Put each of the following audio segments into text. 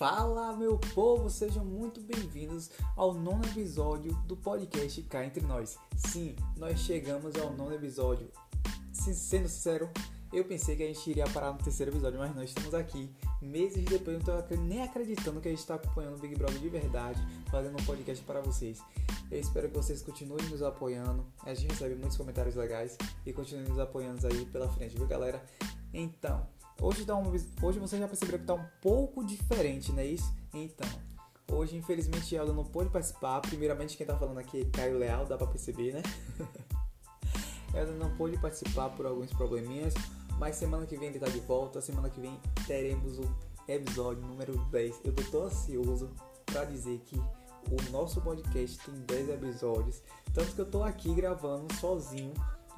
Fala, meu povo, sejam muito bem-vindos ao nono episódio do podcast Cá Entre Nós. Sim, nós chegamos ao nono episódio. Sendo sincero, eu pensei que a gente iria parar no terceiro episódio, mas nós estamos aqui meses depois. Não estou nem acreditando que a gente está acompanhando o Big Brother de verdade, fazendo um podcast para vocês. Eu espero que vocês continuem nos apoiando. A gente recebe muitos comentários legais e continuem nos apoiando aí pela frente, viu, galera? Então. Hoje, tá um, hoje você já percebeu que está um pouco diferente, não é isso? Então, hoje infelizmente ela não pôde participar. Primeiramente quem está falando aqui é Caio Leal, dá para perceber, né? ela não pôde participar por alguns probleminhas, mas semana que vem ele tá de volta. Semana que vem teremos o episódio número 10. Eu tô ansioso para dizer que o nosso podcast tem 10 episódios, tanto que eu tô aqui gravando sozinho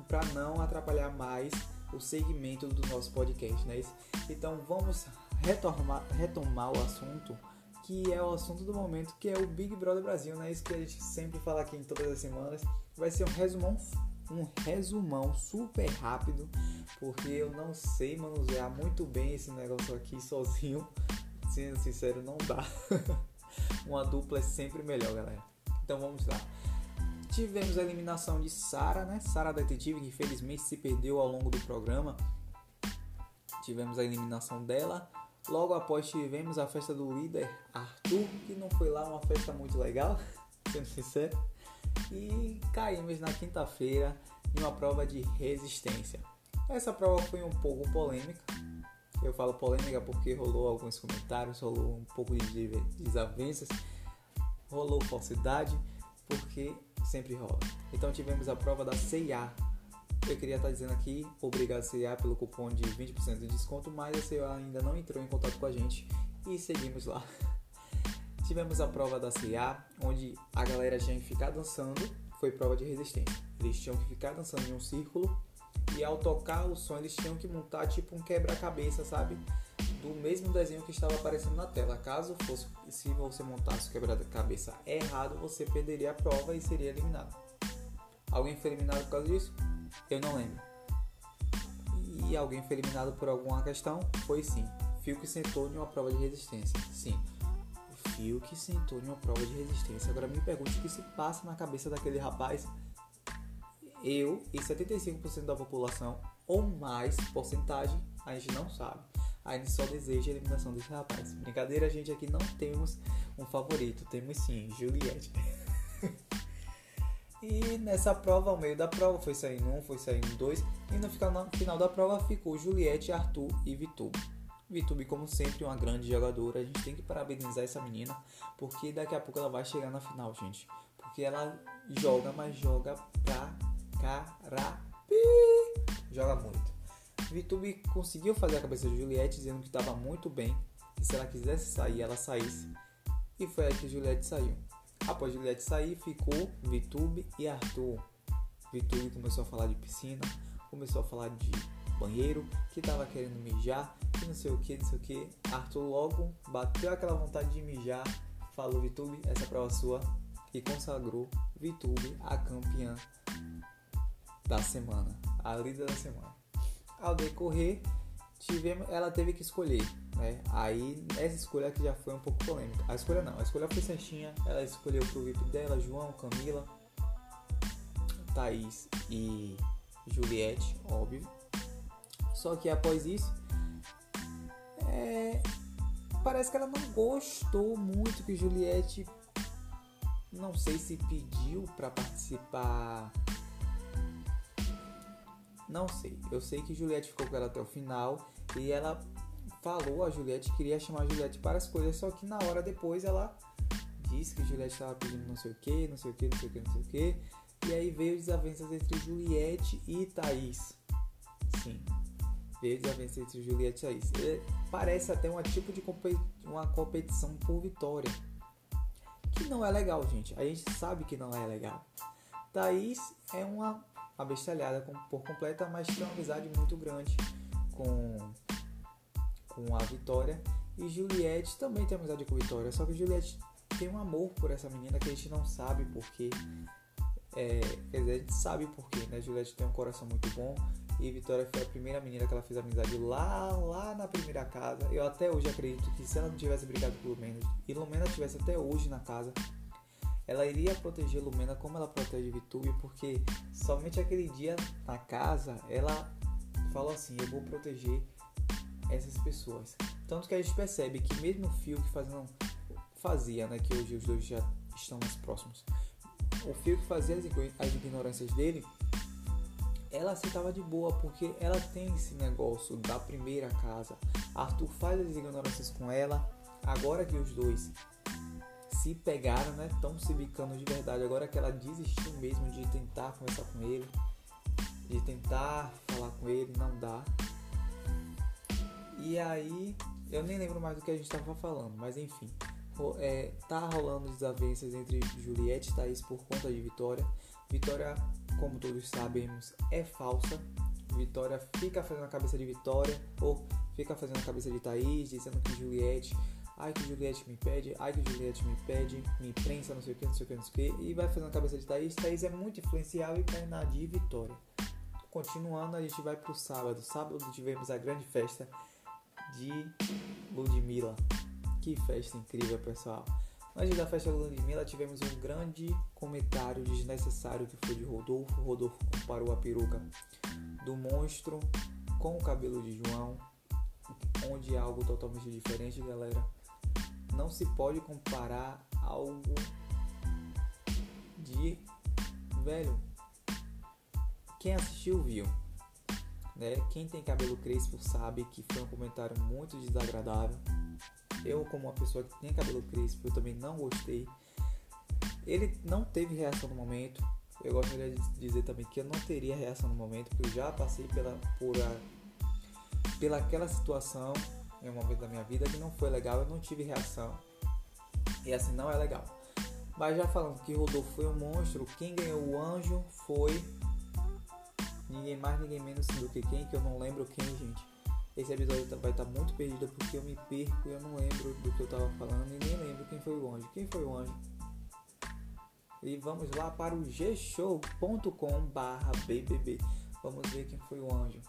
para não atrapalhar mais o segmento do nosso podcast, né? Então vamos retomar, retomar o assunto que é o assunto do momento, que é o Big Brother Brasil, né? Isso que a gente sempre fala aqui em todas as semanas. Vai ser um resumão, um resumão super rápido, porque eu não sei manusear muito bem esse negócio aqui sozinho. Sendo sincero, não dá. Uma dupla é sempre melhor, galera. Então vamos lá. Tivemos a eliminação de Sara, né? Sara Detetive, que infelizmente se perdeu ao longo do programa. Tivemos a eliminação dela. Logo após tivemos a festa do líder Arthur, que não foi lá uma festa muito legal, sendo sincero. E caímos na quinta-feira em uma prova de resistência. Essa prova foi um pouco polêmica. Eu falo polêmica porque rolou alguns comentários, rolou um pouco de desavenças, rolou falsidade, porque sempre rola. Então tivemos a prova da CIA. Eu queria estar dizendo aqui, obrigado CIA pelo cupom de 20% de desconto, mas a CIA ainda não entrou em contato com a gente e seguimos lá. Tivemos a prova da CIA, onde a galera tinha que ficar dançando, foi prova de resistência. Eles tinham que ficar dançando em um círculo e ao tocar o som eles tinham que montar tipo um quebra-cabeça, sabe? Do mesmo desenho que estava aparecendo na tela. Caso fosse, se você montasse o quebra-cabeça errado, você perderia a prova e seria eliminado. Alguém foi eliminado por causa disso? Eu não lembro. E alguém foi eliminado por alguma questão? Foi sim. Fio que sentou em uma prova de resistência. Sim. Fio que sentou em uma prova de resistência. Agora me pergunte o que se passa na cabeça daquele rapaz. Eu e 75% da população, ou mais porcentagem, a gente não sabe a gente só deseja a eliminação desse rapaz. Brincadeira, gente aqui não temos um favorito, temos sim, Juliette. e nessa prova, ao meio da prova, foi saindo um, foi saindo dois, e no final da prova ficou Juliette, Arthur e Vitube. Vitube, como sempre, uma grande jogadora. A gente tem que parabenizar essa menina, porque daqui a pouco ela vai chegar na final, gente. Porque ela joga, mas joga pra carapi. Joga muito. Vitube conseguiu fazer a cabeça de Juliette dizendo que estava muito bem, que se ela quisesse sair, ela saísse. E foi aí que Juliette saiu. Após Juliette sair, ficou Vitube e Arthur. Vitube começou a falar de piscina, começou a falar de banheiro, que estava querendo mijar, que não sei o que, não sei o que. Arthur logo bateu aquela vontade de mijar, falou Vitube, essa prova sua, e consagrou Vitube a campeã da semana, a líder da semana ao decorrer, tivemos, ela teve que escolher. Né? Aí essa escolha aqui já foi um pouco polêmica. A escolha não, a escolha foi certinha. Ela escolheu pro VIP dela, João, Camila, Thaís e Juliette, óbvio. Só que após isso, é, parece que ela não gostou muito que Juliette, não sei se pediu para participar não sei. Eu sei que Juliette ficou com ela até o final e ela falou a Juliette, queria chamar a Juliette para as coisas, só que na hora depois ela disse que Juliette estava pedindo não sei o que, não sei o que, não sei o que, não sei o que. E aí veio desavenças entre Juliette e Thaís. Sim. Veio desavenças entre Juliette e Thaís. E parece até um tipo de competi uma competição por vitória. Que não é legal, gente. A gente sabe que não é legal. Thaís é uma abestalhada por completa, mas tem uma amizade muito grande com, com a Vitória. E Juliette também tem amizade com a Vitória, só que Juliette tem um amor por essa menina que a gente não sabe porque É, quer dizer, a gente sabe por quê, né? Juliette tem um coração muito bom e Vitória foi a primeira menina que ela fez amizade lá, lá na primeira casa. Eu até hoje acredito que se ela não tivesse brigado com Lumena e Lumena tivesse até hoje na casa, ela iria proteger Lumena como ela protege Vitúbio, porque somente aquele dia na casa ela falou assim: Eu vou proteger essas pessoas. Tanto que a gente percebe que mesmo o Fio que fazendo, fazia, né, que hoje os dois já estão mais próximos, o Fio que fazia as ignorâncias dele, ela aceitava de boa, porque ela tem esse negócio da primeira casa. Arthur faz as ignorâncias com ela, agora que os dois se pegaram, né? Estão se bicando de verdade. Agora que ela desistiu mesmo de tentar conversar com ele, de tentar falar com ele, não dá. E aí, eu nem lembro mais do que a gente estava falando, mas enfim. É, tá rolando desavenças entre Juliette e Thaís por conta de Vitória. Vitória, como todos sabemos, é falsa. Vitória fica fazendo a cabeça de Vitória ou fica fazendo a cabeça de Thaís, dizendo que Juliette, ai que Juliette me pede, ai que Juliette me pede, me prensa, não sei o que, não sei o que, não sei o que, e vai fazendo a cabeça de Thaís. Thaís é muito influenciável e cai na de Vitória. Continuando, a gente vai pro sábado. Sábado tivemos a grande festa de Ludmilla. Que festa incrível, pessoal. Antes da festa Ludmilla, tivemos um grande comentário desnecessário que foi de Rodolfo. Rodolfo comparou a peruca do monstro com o cabelo de João, onde é algo totalmente diferente, galera. Não se pode comparar algo de velho. Quem assistiu viu. Né? Quem tem cabelo crespo sabe que foi um comentário muito desagradável. Eu, como uma pessoa que tem cabelo crespo, eu também não gostei. Ele não teve reação no momento. Eu gostaria de dizer também que eu não teria reação no momento, porque eu já passei pela, por a, pela aquela situação em um momento da minha vida que não foi legal, eu não tive reação. E assim não é legal. Mas já falando que Rodolfo foi um monstro, quem ganhou o anjo foi ninguém mais, ninguém menos do que quem, que eu não lembro quem, gente. Esse episódio vai estar muito perdido porque eu me perco e eu não lembro do que eu estava falando e nem lembro quem foi o anjo. Quem foi o anjo? E vamos lá para o gshow.com barra bbb. Vamos ver quem foi o anjo.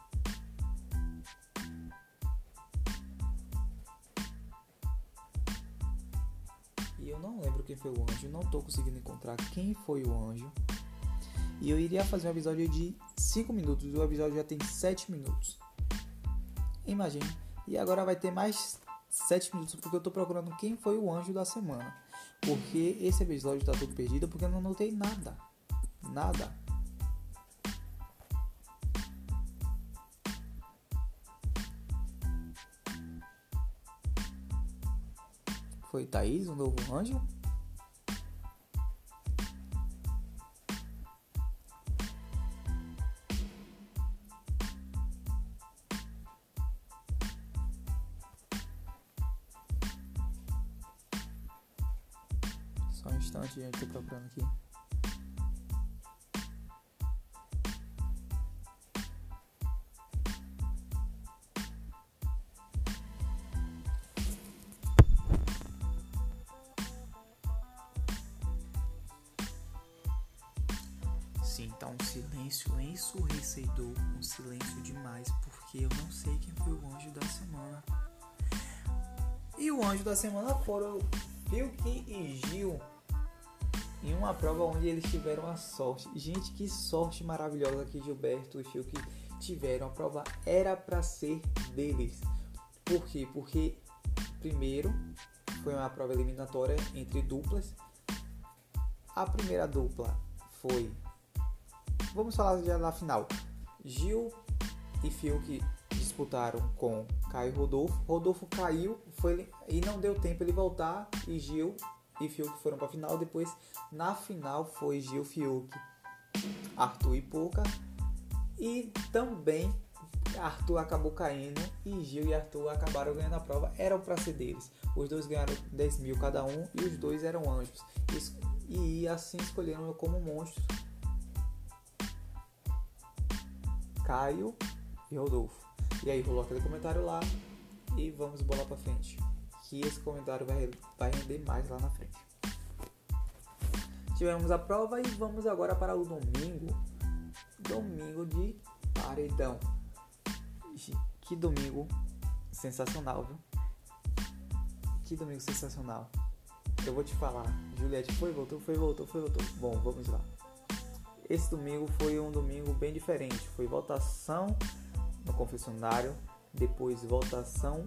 Quem foi o anjo, não estou conseguindo encontrar quem foi o anjo. E eu iria fazer um episódio de 5 minutos, o episódio já tem 7 minutos. Imagine. E agora vai ter mais 7 minutos, porque eu tô procurando quem foi o anjo da semana. Porque esse episódio tá todo perdido, porque eu não notei nada. Nada. Foi Thaís, o novo anjo? Instante, gente, tô procurando aqui. Sim, tá um silêncio ensurdecedor, um silêncio demais, porque eu não sei quem foi o anjo da semana. E o anjo da semana foram Fiuk e Gil em uma prova onde eles tiveram a sorte. Gente, que sorte maravilhosa que Gilberto e Fiuk tiveram. A prova era para ser deles. Por quê? Porque, primeiro, foi uma prova eliminatória entre duplas. A primeira dupla foi. Vamos falar já na final. Gil e Fiuk disputaram com Caio Rodolfo. Rodolfo caiu foi, e não deu tempo ele voltar. E Gil e Fiuk foram para a final. Depois, na final, foi Gil Fiuk, Arthur e Pouca. E também Arthur acabou caindo e Gil e Arthur acabaram ganhando a prova. Eram para ser deles. Os dois ganharam 10 mil cada um e os dois eram anjos. E assim escolheram como monstros Caio e Rodolfo. E aí rolou aquele comentário lá e vamos bolar para frente que esse comentário vai, vai render mais lá na frente. tivemos a prova e vamos agora para o domingo. Domingo de paredão. Que domingo sensacional, viu? Que domingo sensacional. Eu vou te falar. Juliette foi, voltou, foi, voltou, foi, voltou. Bom, vamos lá. Esse domingo foi um domingo bem diferente. Foi votação no confessionário, depois votação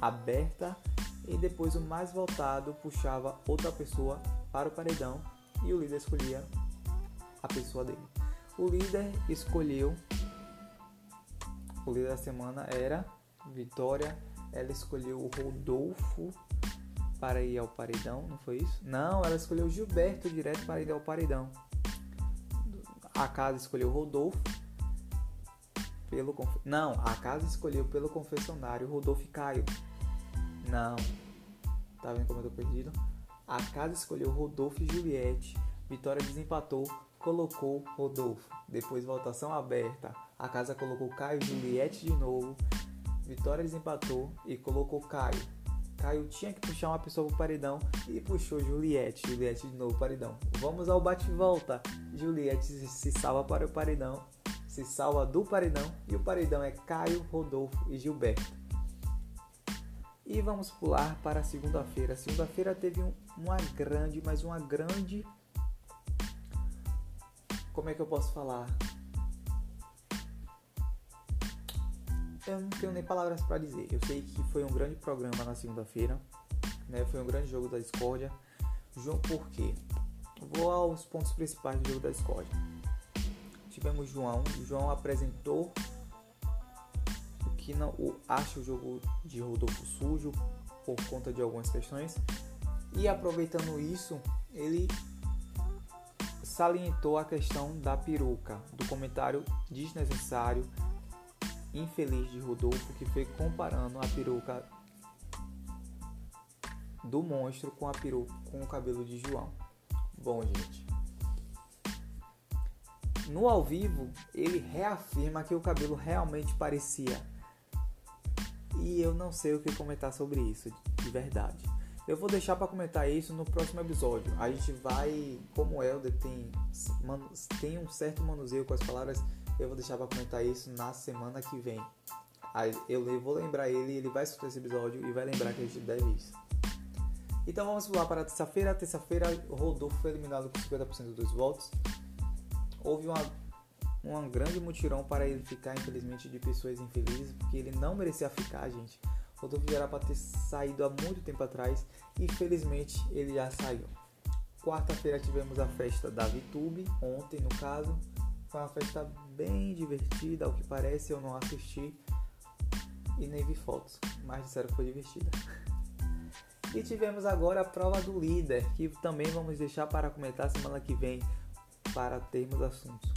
aberta e depois o mais votado puxava outra pessoa para o paredão e o líder escolhia a pessoa dele. O líder escolheu o líder da semana era Vitória. Ela escolheu o Rodolfo para ir ao paredão, não foi isso? Não, ela escolheu Gilberto direto para ir ao paredão. A casa escolheu Rodolfo pelo não, a casa escolheu pelo confessionário Rodolfo Caio. Não. Tá vendo como eu tô perdido? A casa escolheu Rodolfo e Juliette. Vitória desempatou, colocou Rodolfo. Depois votação aberta. A casa colocou Caio e Juliette de novo. Vitória desempatou e colocou Caio. Caio tinha que puxar uma pessoa pro paredão e puxou Juliette. Juliette de novo paredão. Vamos ao bate-volta. Juliette se salva para o paredão. Se salva do paredão. E o paredão é Caio, Rodolfo e Gilberto. E vamos pular para segunda-feira. Segunda-feira teve um, uma grande, mas uma grande. Como é que eu posso falar? Eu não tenho nem palavras para dizer. Eu sei que foi um grande programa na segunda-feira. Né? Foi um grande jogo da discórdia. Por quê? Vou aos pontos principais do jogo da discórdia. Tivemos João. O João apresentou que não acha o jogo de Rodolfo sujo por conta de algumas questões. E aproveitando isso, ele salientou a questão da peruca, do comentário desnecessário, infeliz de Rodolfo, que foi comparando a peruca do monstro com a peruca com o cabelo de João. Bom, gente. No ao vivo, ele reafirma que o cabelo realmente parecia e eu não sei o que comentar sobre isso, de verdade. Eu vou deixar para comentar isso no próximo episódio. A gente vai, como o Helder tem, tem um certo manuseio com as palavras, eu vou deixar para comentar isso na semana que vem. Eu vou lembrar ele, ele vai escutar esse episódio e vai lembrar que a gente deve isso. Então vamos pular para terça-feira. Terça-feira, Rodolfo foi eliminado com 50% dos votos. Houve uma um grande mutirão para ele ficar, infelizmente, de pessoas infelizes, porque ele não merecia ficar, gente. Rodolfo era para ter saído há muito tempo atrás e felizmente ele já saiu. Quarta-feira tivemos a festa da VTube, ontem no caso. Foi uma festa bem divertida, ao que parece eu não assisti e nem vi fotos, mas disseram que foi divertida. E tivemos agora a prova do líder, que também vamos deixar para comentar semana que vem para termos assuntos.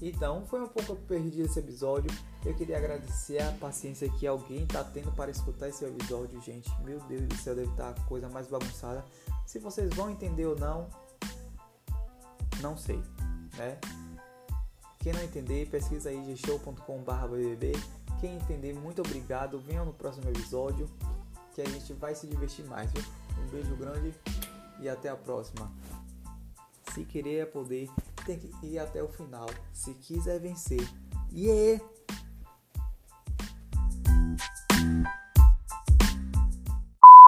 Então, foi um pouco perdido esse episódio. Eu queria agradecer a paciência que alguém está tendo para escutar esse episódio, gente. Meu Deus do céu, deve estar tá a coisa mais bagunçada. Se vocês vão entender ou não, não sei, né? Quem não entender, pesquisa aí gshow.com.br Quem entender, muito obrigado. Venham no próximo episódio que a gente vai se divertir mais, viu? Um beijo grande e até a próxima. Se querer é poder tem que ir até o final se quiser vencer. Yeah!